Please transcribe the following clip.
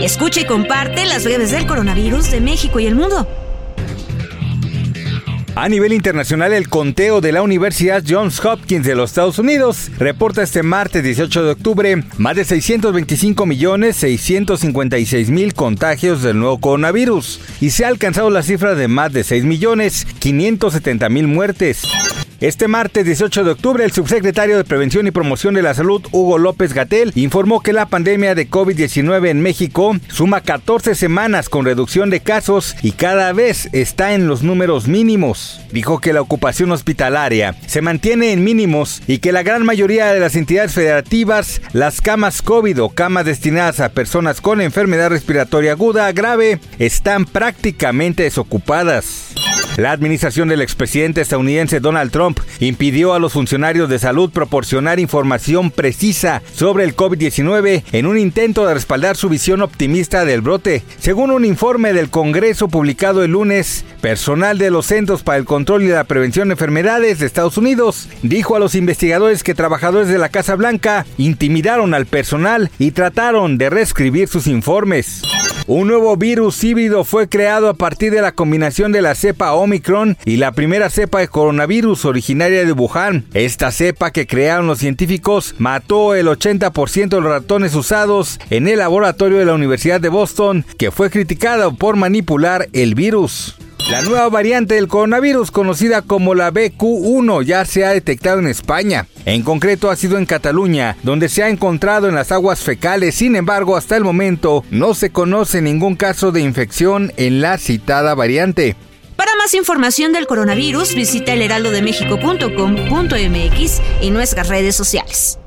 Escucha y comparte las redes del coronavirus de México y el mundo. A nivel internacional, el conteo de la Universidad Johns Hopkins de los Estados Unidos reporta este martes 18 de octubre más de 625 millones 656 mil contagios del nuevo coronavirus y se ha alcanzado la cifra de más de 6 millones 570 mil muertes. Este martes 18 de octubre, el subsecretario de Prevención y Promoción de la Salud, Hugo López Gatel, informó que la pandemia de COVID-19 en México suma 14 semanas con reducción de casos y cada vez está en los números mínimos. Dijo que la ocupación hospitalaria se mantiene en mínimos y que la gran mayoría de las entidades federativas, las camas COVID o camas destinadas a personas con enfermedad respiratoria aguda grave, están prácticamente desocupadas. La administración del expresidente estadounidense Donald Trump impidió a los funcionarios de salud proporcionar información precisa sobre el COVID-19 en un intento de respaldar su visión optimista del brote. Según un informe del Congreso publicado el lunes, personal de los Centros para el Control y la Prevención de Enfermedades de Estados Unidos dijo a los investigadores que trabajadores de la Casa Blanca intimidaron al personal y trataron de reescribir sus informes. Un nuevo virus híbrido fue creado a partir de la combinación de la cepa Omicron y la primera cepa de coronavirus originaria de Wuhan. Esta cepa que crearon los científicos mató el 80% de los ratones usados en el laboratorio de la Universidad de Boston, que fue criticada por manipular el virus. La nueva variante del coronavirus, conocida como la BQ1, ya se ha detectado en España. En concreto ha sido en Cataluña, donde se ha encontrado en las aguas fecales. Sin embargo, hasta el momento no se conoce ningún caso de infección en la citada variante. Para más información del coronavirus, visita elheraldodemexico.com.mx y nuestras redes sociales.